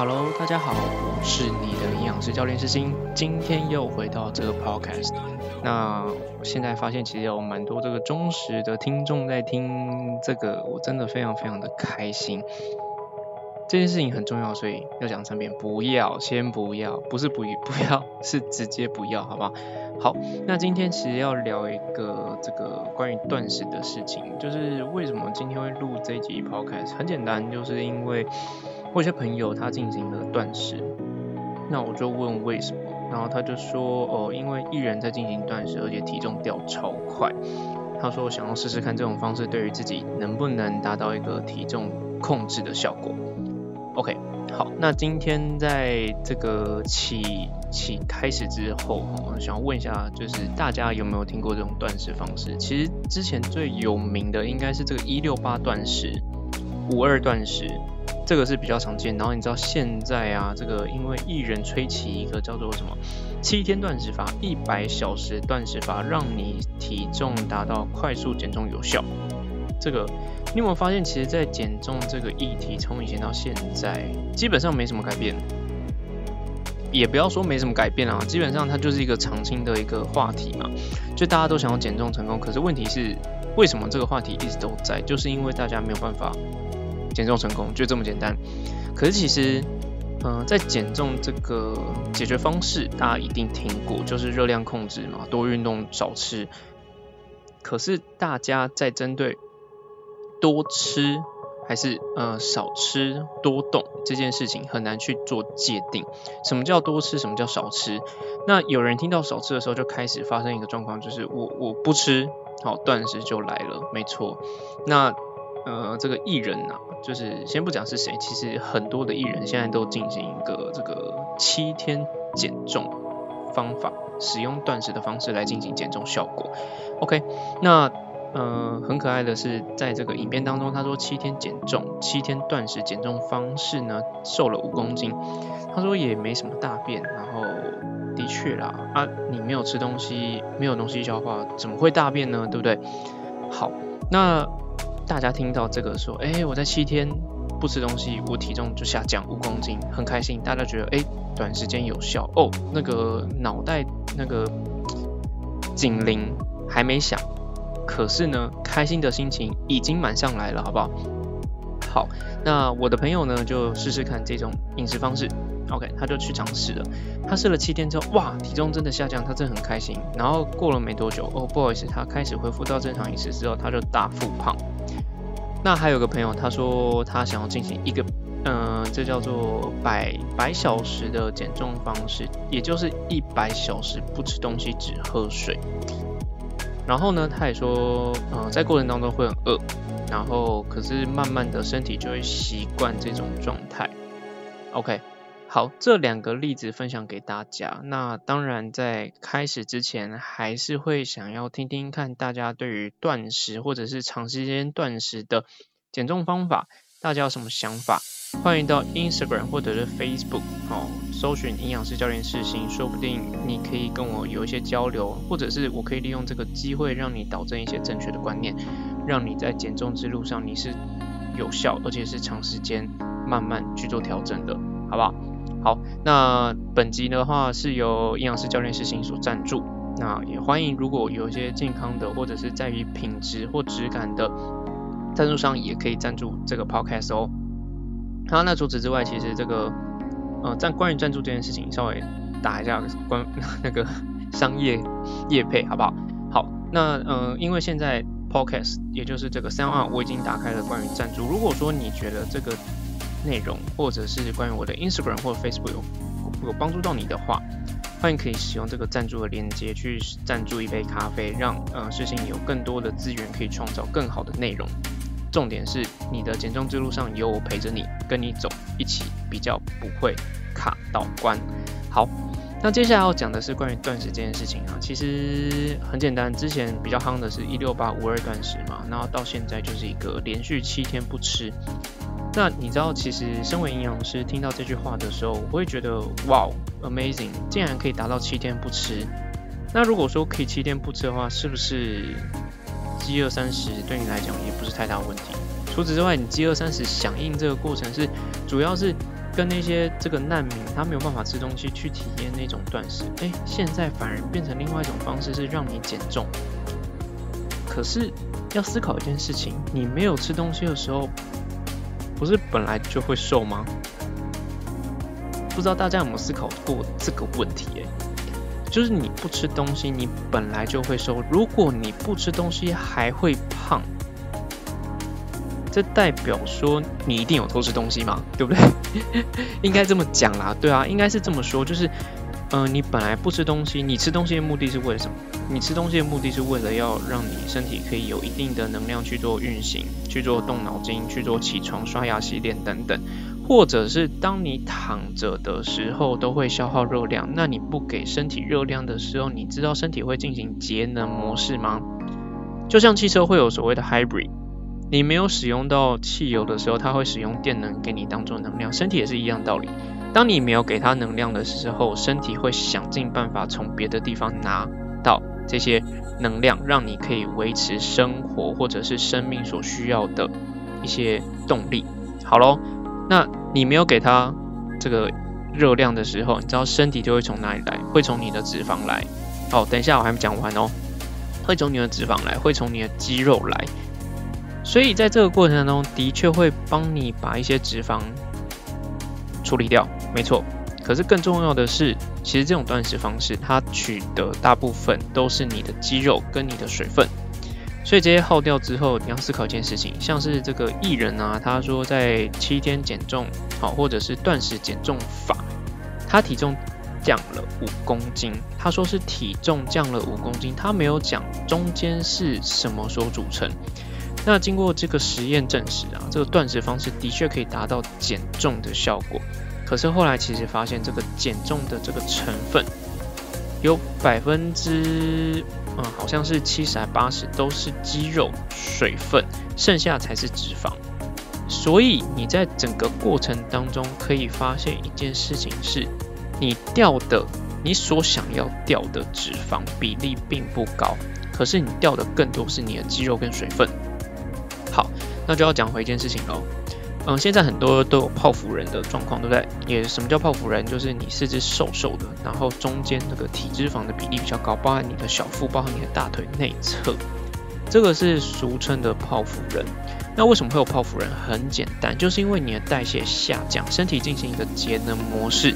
Hello，大家好，我是你的营养师教练师星，今天又回到这个 Podcast。那我现在发现其实有蛮多这个忠实的听众在听这个，我真的非常非常的开心。这件事情很重要，所以要讲三遍。不要，先不要，不是不不要，是直接不要，好不好？好，那今天其实要聊一个这个关于断食的事情，就是为什么今天会录这集 Podcast？很简单，就是因为我有些朋友他进行了断食，那我就问为什么，然后他就说哦，因为艺人在进行断食，而且体重掉超快，他说我想要试试看这种方式对于自己能不能达到一个体重控制的效果。OK，好，那今天在这个起起开始之后，我想问一下，就是大家有没有听过这种断食方式？其实之前最有名的应该是这个一六八断食、五二断食，这个是比较常见。然后你知道现在啊，这个因为艺人吹起一个叫做什么七天断食法、一百小时断食法，让你体重达到快速减重有效。这个你有没有发现，其实，在减重这个议题，从以前到现在，基本上没什么改变。也不要说没什么改变啊，基本上它就是一个常青的一个话题嘛。就大家都想要减重成功，可是问题是，为什么这个话题一直都在？就是因为大家没有办法减重成功，就这么简单。可是其实，嗯，在减重这个解决方式，大家一定听过，就是热量控制嘛，多运动，少吃。可是大家在针对多吃还是呃少吃多动这件事情很难去做界定。什么叫多吃？什么叫少吃？那有人听到少吃的时候，就开始发生一个状况，就是我我不吃，好断食就来了。没错。那呃这个艺人啊，就是先不讲是谁，其实很多的艺人现在都进行一个这个七天减重方法，使用断食的方式来进行减重效果。OK，那。嗯，很可爱的是，在这个影片当中，他说七天减重，七天断食减重方式呢，瘦了五公斤。他说也没什么大便，然后的确啦，啊，你没有吃东西，没有东西消化，怎么会大便呢？对不对？好，那大家听到这个说，哎，我在七天不吃东西，我体重就下降五公斤，很开心。大家觉得，哎，短时间有效哦，那个脑袋那个警铃还没响。可是呢，开心的心情已经满上来了，好不好？好，那我的朋友呢，就试试看这种饮食方式。OK，他就去尝试了。他试了七天之后，哇，体重真的下降，他真的很开心。然后过了没多久，哦，不好意思，他开始恢复到正常饮食之后，他就大复胖。那还有个朋友，他说他想要进行一个，嗯，这叫做百百小时的减重方式，也就是一百小时不吃东西，只喝水。然后呢，他也说，嗯，在过程当中会很饿，然后可是慢慢的身体就会习惯这种状态。OK，好，这两个例子分享给大家。那当然在开始之前，还是会想要听听看大家对于断食或者是长时间断食的减重方法，大家有什么想法？欢迎到 Instagram 或者是 Facebook，哦，搜寻营养师教练试行，说不定你可以跟我有一些交流，或者是我可以利用这个机会让你导正一些正确的观念，让你在减重之路上你是有效，而且是长时间慢慢去做调整的，好不好？好，那本集的话是由营养师教练试行所赞助，那也欢迎如果有一些健康的或者是在于品质或质感的赞助商，也可以赞助这个 Podcast 哦。好，那除此之外，其实这个呃，在关于赞助这件事情，稍微打一下关 那个商业业配，好不好？好，那呃，因为现在 podcast 也就是这个三二，我已经打开了关于赞助。如果说你觉得这个内容或者是关于我的 Instagram 或 Facebook 有有帮助到你的话，欢迎可以使用这个赞助的链接去赞助一杯咖啡，让呃事情有更多的资源可以创造更好的内容。重点是你的减重之路上有我陪着你，跟你走一起，比较不会卡到关。好，那接下来要讲的是关于断食这件事情啊，其实很简单，之前比较夯的是一六八五二断食嘛，然后到现在就是一个连续七天不吃。那你知道，其实身为营养师，听到这句话的时候，我会觉得哇，amazing，竟然可以达到七天不吃。那如果说可以七天不吃的话，是不是？饥饿三十对你来讲也不是太大问题。除此之外，你饥饿三十响应这个过程是主要是跟那些这个难民，他没有办法吃东西去体验那种断食，哎，现在反而变成另外一种方式，是让你减重。可是要思考一件事情，你没有吃东西的时候，不是本来就会瘦吗？不知道大家有没有思考过这个问题？哎，就是你不吃东西，你本来就会瘦。如果你不吃东西还会胖。这代表说你一定有偷吃东西吗？对不对？应该这么讲啦，对啊，应该是这么说，就是，嗯，你本来不吃东西，你吃东西的目的是为了什么？你吃东西的目的是为了要让你身体可以有一定的能量去做运行，去做动脑筋，去做起床、刷牙、洗脸等等，或者是当你躺着的时候都会消耗热量，那你不给身体热量的时候，你知道身体会进行节能模式吗？就像汽车会有所谓的 hybrid。你没有使用到汽油的时候，它会使用电能给你当做能量。身体也是一样道理。当你没有给它能量的时候，身体会想尽办法从别的地方拿这些能量，让你可以维持生活或者是生命所需要的一些动力。好喽，那你没有给它这个热量的时候，你知道身体就会从哪里来？会从你的脂肪来。哦，等一下我还没讲完哦。会从你的脂肪来，会从你的肌肉来。所以在这个过程当中，的确会帮你把一些脂肪处理掉，没错。可是更重要的是，其实这种断食方式，它取得大部分都是你的肌肉跟你的水分。所以这些耗掉之后，你要思考一件事情，像是这个艺人啊，他说在七天减重，好，或者是断食减重法，他体重降了五公斤。他说是体重降了五公斤，他没有讲中间是什么所组成。那经过这个实验证实啊，这个断食方式的确可以达到减重的效果。可是后来其实发现，这个减重的这个成分有百分之嗯，好像是七十还八十都是肌肉水分，剩下才是脂肪。所以你在整个过程当中可以发现一件事情是，你掉的你所想要掉的脂肪比例并不高，可是你掉的更多是你的肌肉跟水分。好，那就要讲回一件事情喽。嗯，现在很多都有泡芙人的状况，对不对？也什么叫泡芙人？就是你四肢瘦瘦的，然后中间那个体脂肪的比例比较高，包含你的小腹，包含你的大腿内侧，这个是俗称的泡芙人。那为什么会有泡芙人？很简单，就是因为你的代谢下降，身体进行一个节能模式。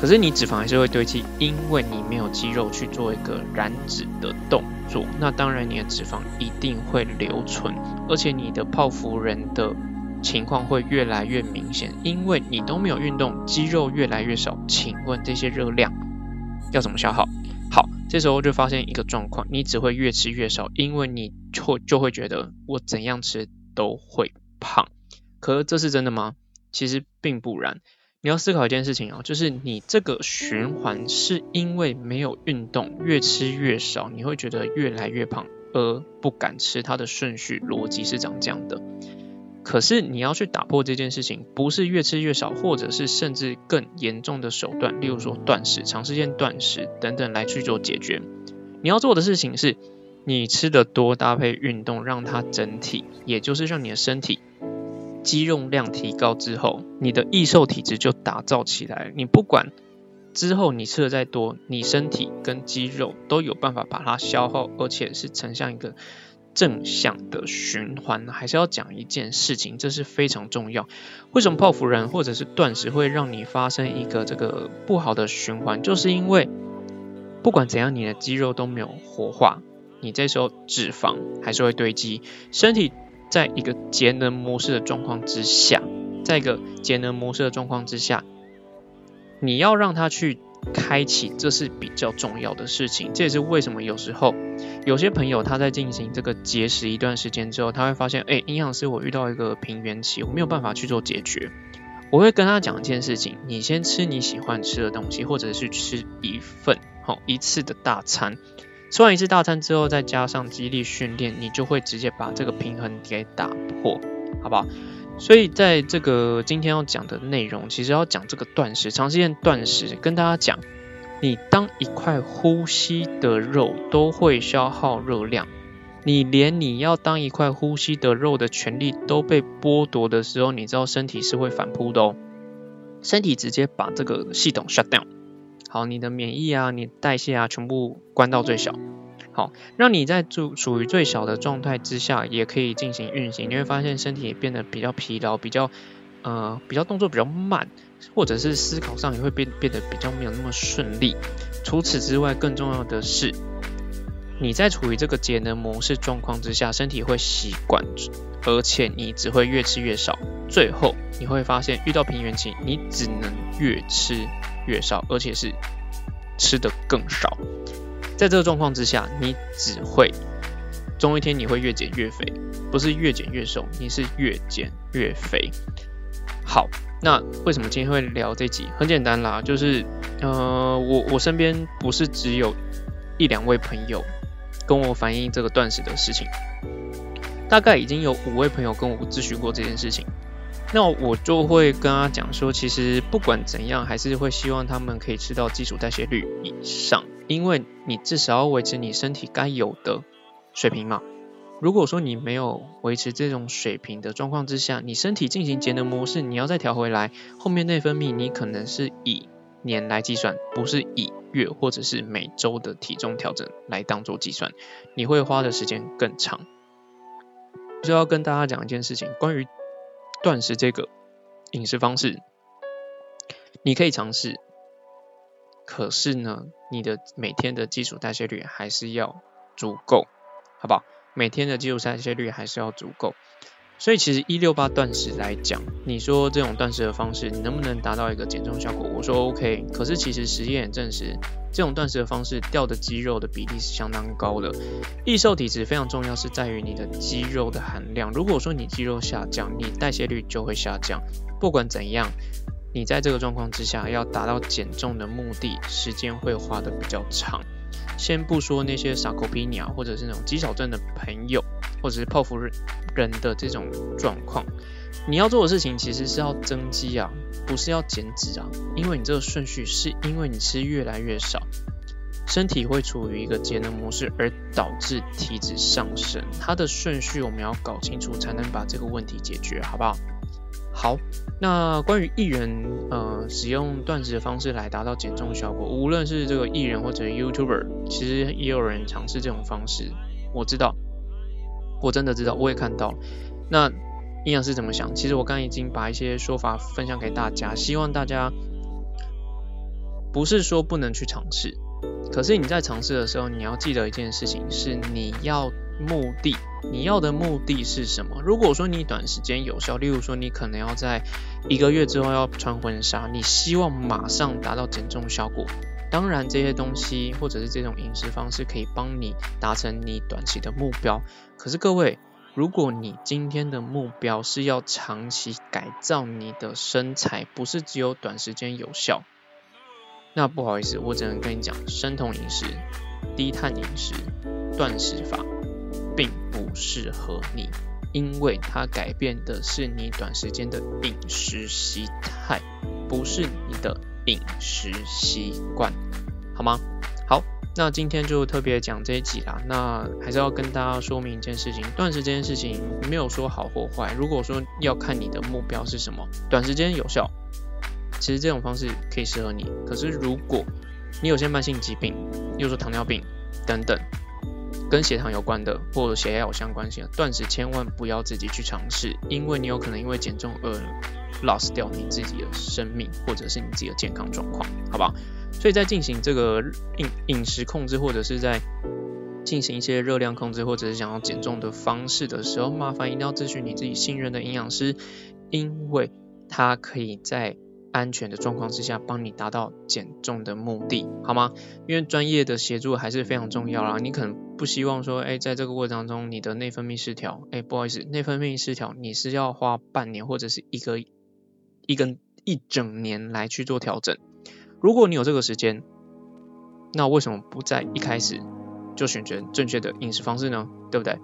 可是你脂肪还是会堆积，因为你没有肌肉去做一个燃脂的动作，那当然你的脂肪一定会留存，而且你的泡芙人的情况会越来越明显，因为你都没有运动，肌肉越来越少。请问这些热量要怎么消耗？好，这时候就发现一个状况，你只会越吃越少，因为你就就会觉得我怎样吃都会胖。可这是真的吗？其实并不然。你要思考一件事情啊，就是你这个循环是因为没有运动，越吃越少，你会觉得越来越胖，而不敢吃。它的顺序逻辑是长这样的。可是你要去打破这件事情，不是越吃越少，或者是甚至更严重的手段，例如说断食、长时间断食等等来去做解决。你要做的事情是，你吃的多搭配运动，让它整体，也就是让你的身体。肌肉量提高之后，你的易瘦体质就打造起来。你不管之后你吃的再多，你身体跟肌肉都有办法把它消耗，而且是呈现一个正向的循环。还是要讲一件事情，这是非常重要。为什么泡芙人或者是断食会让你发生一个这个不好的循环？就是因为不管怎样，你的肌肉都没有活化，你这时候脂肪还是会堆积，身体。在一个节能模式的状况之下，在一个节能模式的状况之下，你要让它去开启，这是比较重要的事情。这也是为什么有时候有些朋友他在进行这个节食一段时间之后，他会发现，哎，营养师，我遇到一个平原期，我没有办法去做解决。我会跟他讲一件事情：你先吃你喜欢吃的东西，或者是吃一份好一次的大餐。吃完一次大餐之后，再加上肌力训练，你就会直接把这个平衡给打破，好不好？所以在这个今天要讲的内容，其实要讲这个断食，长时间断食，跟大家讲，你当一块呼吸的肉都会消耗热量，你连你要当一块呼吸的肉的权利都被剥夺的时候，你知道身体是会反扑的哦。身体直接把这个系统 shut down，好，你的免疫啊，你代谢啊，全部关到最小，好，让你在处处于最小的状态之下，也可以进行运行。你会发现身体也变得比较疲劳，比较呃，比较动作比较慢，或者是思考上也会变变得比较没有那么顺利。除此之外，更重要的是，你在处于这个节能模式状况之下，身体会习惯，而且你只会越吃越少。最后你会发现，遇到平原期，你只能越吃越少，而且是吃的更少。在这个状况之下，你只会，终一天你会越减越肥，不是越减越瘦，你是越减越肥。好，那为什么今天会聊这集？很简单啦，就是呃，我我身边不是只有一两位朋友跟我反映这个断食的事情，大概已经有五位朋友跟我咨询过这件事情。那我就会跟他讲说，其实不管怎样，还是会希望他们可以吃到基础代谢率以上，因为你至少要维持你身体该有的水平嘛。如果说你没有维持这种水平的状况之下，你身体进行节能模式，你要再调回来，后面内分泌你可能是以年来计算，不是以月或者是每周的体重调整来当做计算，你会花的时间更长。就要跟大家讲一件事情，关于断食这个饮食方式，你可以尝试，可是呢，你的每天的基础代谢率还是要足够，好不好？每天的基础代谢率还是要足够，所以其实一六八断食来讲，你说这种断食的方式能不能达到一个减重效果？我说 OK，可是其实实验也证实，这种断食的方式掉的肌肉的比例是相当高的。易瘦体质非常重要，是在于你的肌肉的含量。如果说你肌肉下降，你代谢率就会下降。不管怎样，你在这个状况之下要达到减重的目的，时间会花的比较长。先不说那些傻狗皮鸟或者是那种肌少症的朋友，或者是泡芙人的这种状况，你要做的事情其实是要增肌啊，不是要减脂啊，因为你这个顺序是因为你吃越来越少，身体会处于一个节能模式，而导致体脂上升，它的顺序我们要搞清楚，才能把这个问题解决，好不好？好，那关于艺人呃使用断食的方式来达到减重效果，无论是这个艺人或者 YouTuber，其实也有人尝试这种方式。我知道，我真的知道，我也看到。那营养师怎么想？其实我刚已经把一些说法分享给大家，希望大家不是说不能去尝试，可是你在尝试的时候，你要记得一件事情，是你要。目的，你要的目的是什么？如果说你短时间有效，例如说你可能要在一个月之后要穿婚纱，你希望马上达到减重效果，当然这些东西或者是这种饮食方式可以帮你达成你短期的目标。可是各位，如果你今天的目标是要长期改造你的身材，不是只有短时间有效，那不好意思，我只能跟你讲，生酮饮食、低碳饮食、断食法。并不适合你，因为它改变的是你短时间的饮食习态，不是你的饮食习惯，好吗？好，那今天就特别讲这一集啦。那还是要跟大家说明一件事情，断食这件事情没有说好或坏。如果说要看你的目标是什么，短时间有效，其实这种方式可以适合你。可是如果你有些慢性疾病，又说糖尿病等等。跟血糖有关的，或者血压有相关性的断食，千万不要自己去尝试，因为你有可能因为减重而 lost 掉你自己的生命，或者是你自己的健康状况，好不好？所以在进行这个饮饮食控制，或者是在进行一些热量控制，或者是想要减重的方式的时候，麻烦一定要咨询你自己信任的营养师，因为他可以在。安全的状况之下，帮你达到减重的目的，好吗？因为专业的协助还是非常重要啦。你可能不希望说，哎，在这个过程当中，你的内分泌失调，哎，不好意思，内分泌失调，你是要花半年或者是一个一根一整年来去做调整。如果你有这个时间，那为什么不在一开始就选择正确的饮食方式呢？对不对？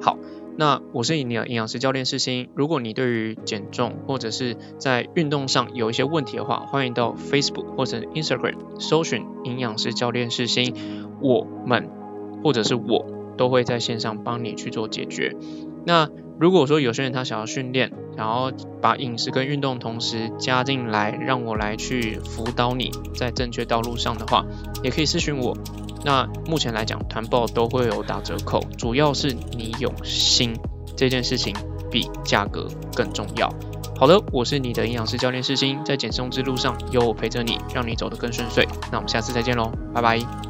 好。那我是你的营养师教练世新，如果你对于减重或者是在运动上有一些问题的话，欢迎到 Facebook 或者 Instagram 搜寻营养师教练世新，我们或者是我都会在线上帮你去做解决。那如果说有些人他想要训练，然后把饮食跟运动同时加进来，让我来去辅导你在正确道路上的话，也可以私询我。那目前来讲，团报都会有打折扣，主要是你有心这件事情比价格更重要。好的，我是你的营养师教练世新，在减重之路上有我陪着你，让你走得更顺遂。那我们下次再见喽，拜拜。